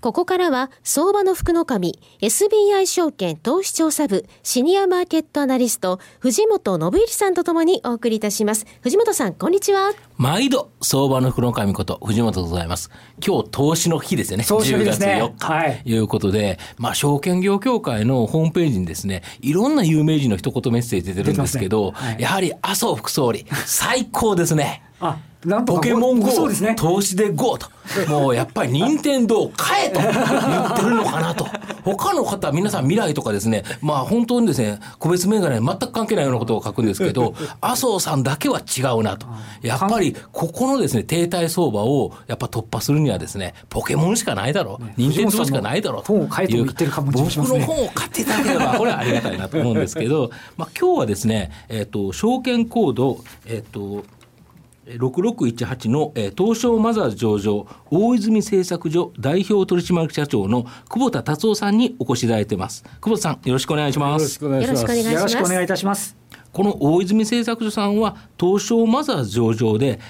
ここからは、相場の福の神、SBI 証券投資調査部、シニアマーケットアナリスト、藤本信之さんとともにお送りいたします。藤本さん、こんにちは。毎度、相場の福の神こと、藤本でございます。今日、投資の日ですよね。投資の日ですね。10日。はい。いうことで、まあ、証券業協会のホームページにですね、いろんな有名人の一言メッセージ出てるんですけど、ねはい、やはり麻生副総理、最高ですね。あなんポケモン GO、ね、投資で GO と。もうやっぱり任天堂買えと言ってるのかなと。他の方、皆さん未来とかですね、まあ本当にですね、個別銘柄に全く関係ないようなことを書くんですけど、麻生さんだけは違うなと。やっぱりここのですね、停滞相場をやっぱ突破するにはですね、ポケモンしかないだろう。任天堂しかないだろうと。本を書いて言ってるかもしれません、ね、僕の本を買っていただければ、これはありがたいなと思うんですけど、まあ今日はですね、えっ、ー、と、証券コード、えっ、ー、と、6618の、えー、東証マザーズ上場大泉製作所代表取締役社長の久保田達夫さんにお越しいただいてます。久保田さんよろしくお願いします。よろしくお願いします。よろしくお願いいたします。この大泉製作所さんは東証マザーズ上場で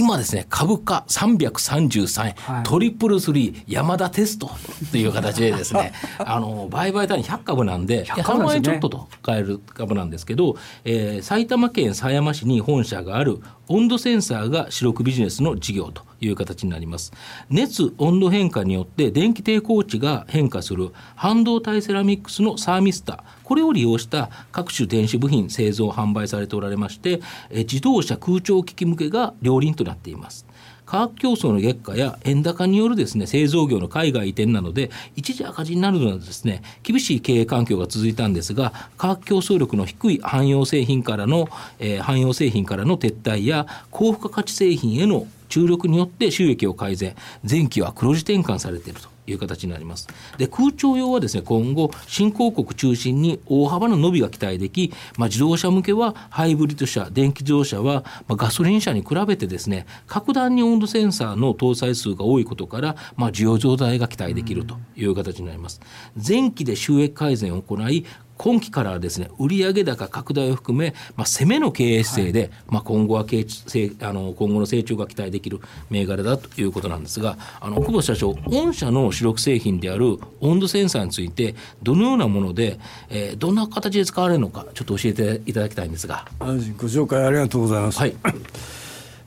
今ですね、株価333円、はい、トリプルスリー、山田テストという形でですね、あの、売買単位100株なんで、100, 万円ちょっとと買える株なんですけど、えー、埼玉県狭山市に本社がある温度センサーが主力ビジネスの事業という形になります。熱温度変化によって電気抵抗値が変化する半導体セラミックスのサーミスタ、これを利用した各種電子部品製造販売されておられまして、自動車空調機器向けが両輪となっています。価格競争の激化や円高によるですね製造業の海外移転などで一時赤字になるのはですね厳しい経営環境が続いたんですが価格競争力の低い汎用製品からの、えー、汎用製品からの撤退や高付加価値製品への注力によって収益を改善前期は黒字転換されていると。いう形になります。で空調用はですね今後新興国中心に大幅な伸びが期待でき、まあ、自動車向けはハイブリッド車電気自動車は、まあ、ガソリン車に比べてですね格段に温度センサーの搭載数が多いことから、まあ、需要増大が期待できるという形になります。前期で収益改善を行い今期からはですね売上高拡大を含め、まあ、攻めの経営姿勢で、はい、まあ、今後は経あの今後の成長が期待できる銘柄だということなんですがあの久保社長御社の主力製品である温度センサーについてどのようなもので、えー、どんな形で使われるのかちょっと教えていただきたいんですが。ご紹介ありがとうございます、はい、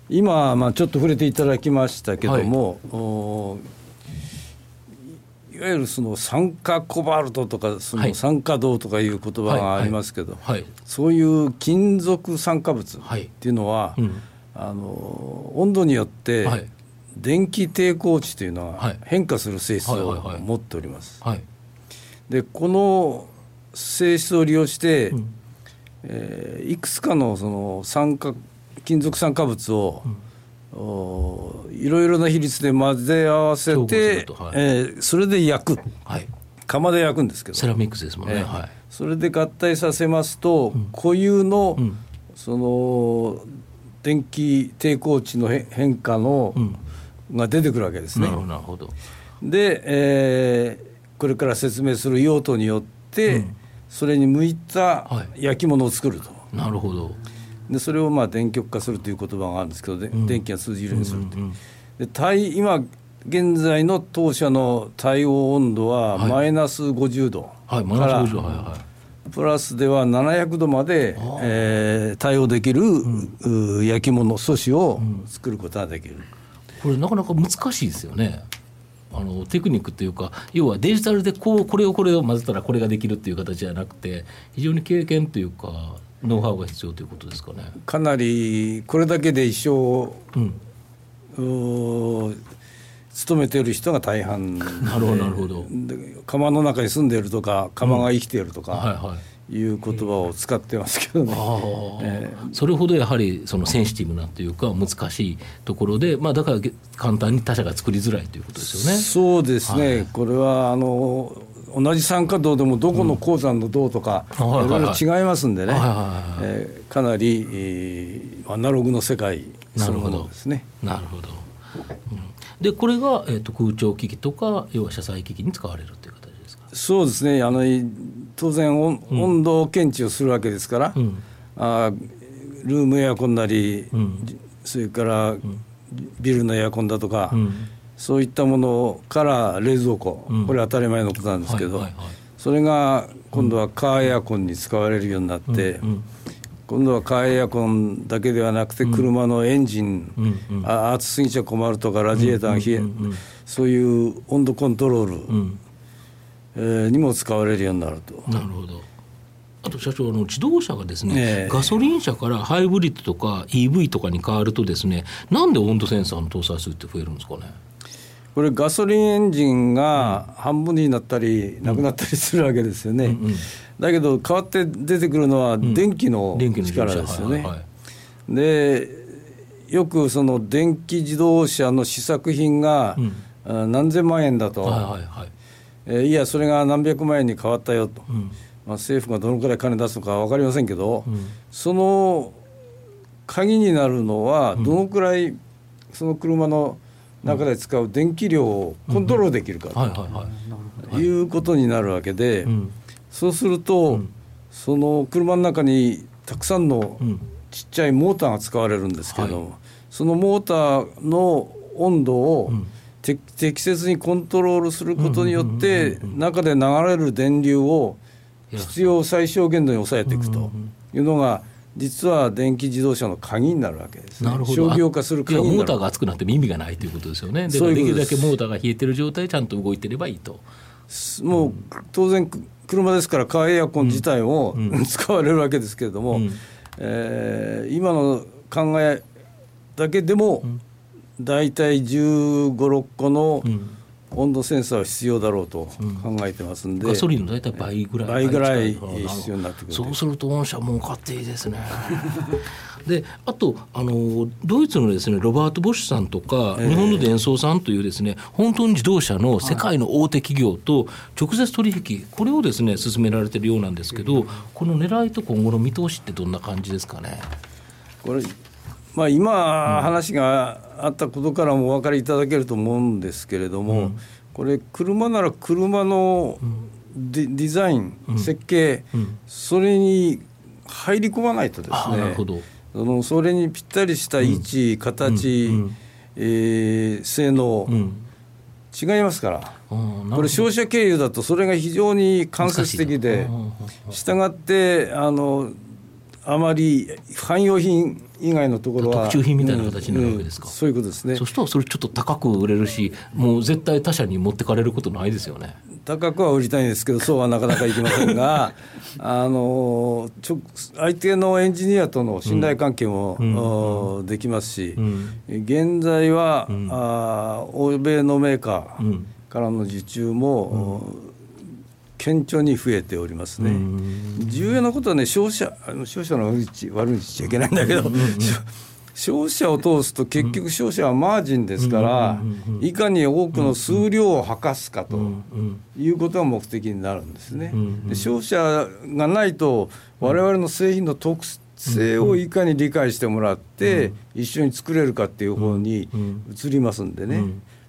今、まあ、ちょっと触れていただきましたけども、はい。いわゆるその酸化コバルトとかその酸化銅とかいう言葉がありますけど、そういう金属酸化物っていうのは、あの温度によって電気抵抗値というのは変化する性質を持っております。でこの性質を利用して、うん、えー、いくつかのその酸化金属酸化物を、うんいろいろな比率で混ぜ合わせて、はい、えー、それで焼く、はい、釜で焼くんですけど。セラミックスですもんね、えー、はい、それで合体させますと、うん、固有の、うん、その電気抵抗値の変化の、うん、が出てくるわけですね。なるほど。で、えー、これから説明する用途によって、それに向いた焼き物を作ると。なるほどでそれをまあ電極化するという言葉があるんですけど、うん、電気が通じるようにするという、で対今現在の当社の対応温度はマイナス50度から、はいはいはい、プラスでは700度まで、えー、対応できる、うん、焼き物素子を作ることができる、これなかなか難しいですよね。あのテクニックっていうか要はデジタルでこうこれをこれを混ぜたらこれができるっていう形じゃなくて非常に経験というかノウハウが必要ということですかね。かなりこれだけで一生、うん、勤めている人が大半。なるほどなるほど。釜の中に住んでいるとか釜が生きているとか、うん。はいはい、いう言葉を使ってますけどね、えー、それほどやはりそのセンシティブなというか難しいところで、まあ、だから簡単に他社が作りづらいということですよね。そうですね、はい、これはあの同じ酸化銅でもどこの鉱山の銅とか、いろいろ違いますんでね、えー、かなり、えー、アナログの世界そのものですね。なるほど、うん、でこれが、えーと、空調機器とか要は車載機器に使われるという形ですか？そうですね。あの当然温度検知をするわけですから、うん、あルームエアコンなり、うん、それからビルのエアコンだとか、うん、そういったものから冷蔵庫、これ当たり前のことなんですけど、はいはいはい、それが今度はカーエアコンに使われるようになって、今度はカーエアコンだけではなくて車のエンジン、うん、あ暑すぎちゃ困るとかラジエーターが冷え、うんうん、そういう温度コントロール、うん、えー、にも使われるようになると。なるほど。あと社長の自動車がですね、えー、ガソリン車からハイブリッドとか EV とかに変わるとですねなんで温度センサーの搭載数って増えるんですかね？これガソリンエンジンが半分になったりなくなったりするわけですよね、うんうん、だけど変わって出てくるのは電気の力ですよね。でよくその電気自動車の試作品が何千万円だと、えいやそれが何百万円に変わったよと、うん、まあ、政府がどのくらい金出すのか分かりませんけど、うん、その鍵になるのはどのくらいその車の中で使う電気量をコントロールできるかということになるわけで。うん。そうすると、うん、その車の中にたくさんのちっちゃいモーターが使われるんですけど、はい、そのモーターの温度を、適切にコントロールすることによって中で流れる電流を必要最小限度に抑えていくというのが実は電気自動車の鍵になるわけです、ね、なるほど。商業化する鍵モーターが熱くなっても意味がないということですよね。でできるだけモーターが冷えてる状態でちゃんと動いてればいいと。もう当然車ですからカーエアコン自体を、うん、使われるわけですけれども、うん、えー、今の考えだけでも、大体15、6個の温度センサーは必要だろうと考えてますんで、ガソリンの大体倍ぐらい。倍ぐらい必要になってくるそうすると御社儲かっていいですね。であとあのドイツのですねロバート・ボッシュさんとか、日本の電装さんというですね本当に自動車の世界の大手企業と直接取引これをですね進められてるようなんですけどこの狙いと今後の見通しってどんな感じですかね？これまあ、今、話があったことからもお分かりいただけると思うんですけれども、うん、これ、車なら車のデ,、デザイン、設計、それに入り込まないとですね、そのそれにぴったりした位置、形、えー、性能、違いますから。これ消費者経由だとそれが非常に間接的でしたがってあのあまり汎用品以外のところは特注品みたいな形になるわけですか、うんうん、そういうことですね。そしたらそれちょっと高く売れるしもう絶対他社に持ってかれることないですよね。高くは売りたいんですけどそうはなかなかいきませんが あのちょ相手のエンジニアとの信頼関係も、うん、できますし、現在は、うん、あ欧米のメーカーからの受注も、顕著に増えておりますね。重要なことはね消費者消費者の悪口悪口しちゃいけないんだけど、消費者を通すと結局消費者はマージンですから、いかに多くの数量を吐かすかということが目的になるんですね。で消費者がないと我々の製品の特性をいかに理解してもらって一緒に作れるかっていう方に移りますんでね。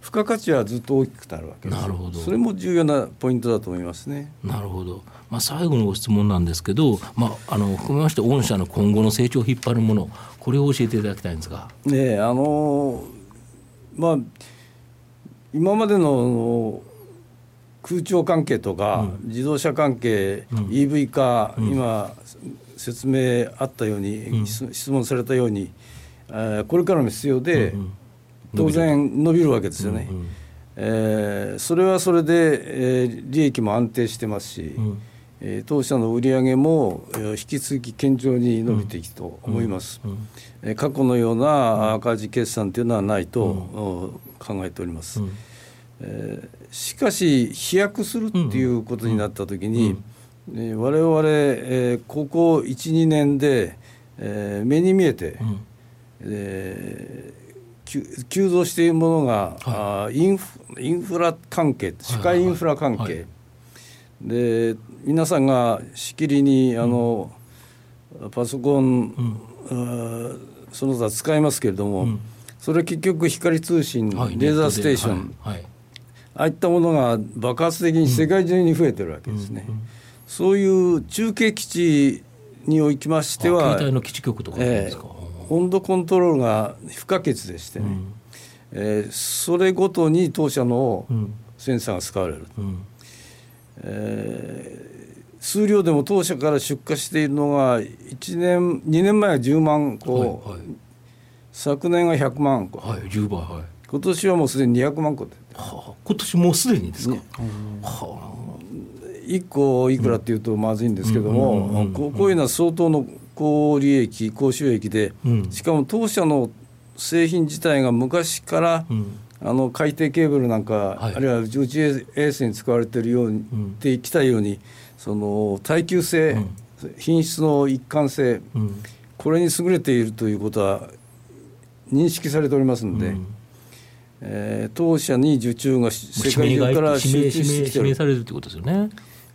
付加価値はずっと大きくなるわけです。なるほど。それも重要なポイントだと思いますね。なるほど、まあ、最後のご質問なんですけど、まあ、あの含めまして御社の今後の成長を引っ張るものこれを教えていただきたいんですが。ねあのまあ今までの空調関係とか、うん、自動車関係、うん、EV 化、うん、今説明あったように、質問されたように、えー、これからも必要で、うんうん当然伸びるわけですよね。うんうん、えー、それはそれで、えー、利益も安定してますし、うん、えー、当社の売上も、えー、引き続き堅調に伸びていくと思います。うん。うん、えー、過去のような赤字決算というのはないと、考えております。えー、しかし飛躍するっていうことになった時に、うん。えー、我々、えー、ここ12年で、えー、目に見えて、うん。えー急増しているものが、はい、インフインフラ関係社会インフラ関係、はい。はい、で皆さんがしきりにあの、パソコン、その他使いますけれども、それ結局光通信、レーザーステーション、ああいったものが爆発的に世界中に増えてるわけですね。そういう中継基地におきましては、携帯の基地局とかですか、えー、温度コントロールが不可欠でしてね、うん、えー、それごとに当社のセンサーが使われる、うん、えー、数量でも当社から出荷しているのが1年2年前は10万個、はいはい、昨年は100万個、はい、10倍、はい、今年はもうすでに200万個で、はあ、今年もうすでにですか、ね、はあ。1個いくらっていうとまずいんですけども、こういうのは相当の高利益、高収益で、しかも当社の製品自体が昔から、あの海底ケーブルなんか、はい、あるいは宇宙衛星に使われているように、うん、できたようにその耐久性、うん、品質の一貫性、うん、これに優れているということは認識されておりますので、うん、えー、当社に受注が世界中から集中してきてるということですよね。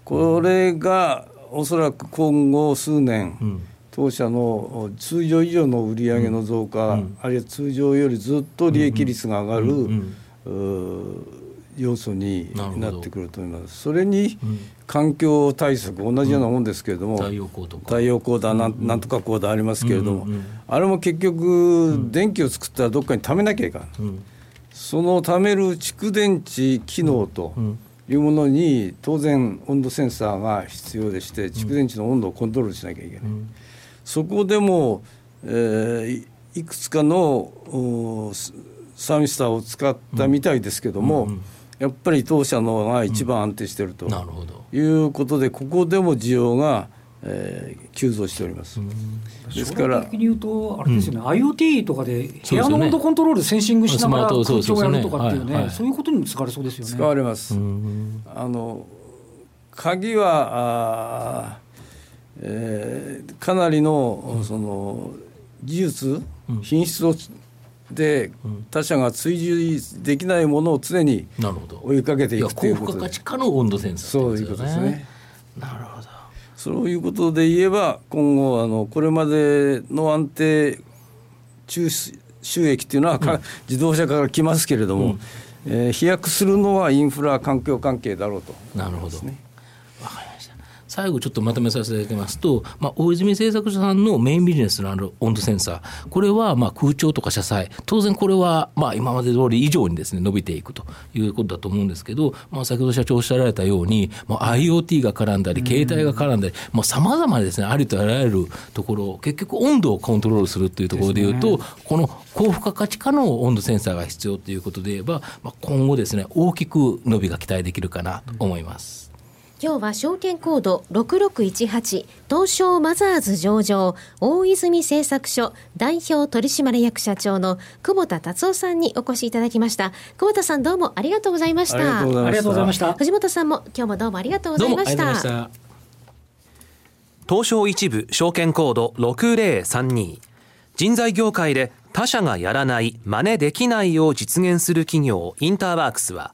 これがおそらく今後数年、うん、当社の通常以上の売上の増加、うん、あるいは通常よりずっと利益率が上がる、要素になってくると思います。それに環境対策同じようなもんですけれども、太陽光とか。太陽光だなんなんとかこうだありますけれども、あれも結局電気を作ったらどっかに貯めなきゃいかん、その貯める蓄電池機能と、いうものに当然温度センサーが必要でして蓄電池の温度をコントロールしなきゃいけない、うん、そこでも、えー、いくつかのサーミスターを使ったみたいですけども、うんうん、やっぱり当社のが一番安定しているということでここでも需要がえー、急増しております。ですから的に言うとあれですよね、うん、IoT とかで部屋の温度コントロールセンシングしながら空調をやるとかっていうね、そういうことにも使われそうですよね。使われます。あの鍵はあ、えー、かなりのその技術、品質をで他社が追従できないものを常に追いかけていくということで。高付加価値化の温度センサー、そういうことですね。なるほど。そういうことで言えば今後あのこれまでの安定中収益っていうのは、うん、自動車から来ますけれども、うん、えー、飛躍するのはインフラ環境関係だろうと、なるほど最後ちょっとまとめさせていただきますと、まあ、大泉製作所さんのメインビジネスのある温度センサー、これはまあ空調とか車載、当然これはまあ今まで通り以上にですね伸びていくということだと思うんですけど、まあ、先ほど社長おっしゃられたように、まあ、IoT が絡んだり、携帯が絡んだり、さまざ、まですね、ありとあらゆるところ、結局温度をコントロールするというところでいうと、ね、この高付加価値化の温度センサーが必要ということで言えば、まあ、今後ですね、大きく伸びが期待できるかなと思います。今日は証券コード6618東証マザーズ上場大泉製作所代表取締役社長の久保田達夫さんにお越しいただきました。久保田さんどうもありがとうございました。ありがとうございました。藤本さんも今日もどうもありがとうございました。東証一部証券コード6032人材業界で他社がやらない真似できないを実現する企業インターワークスは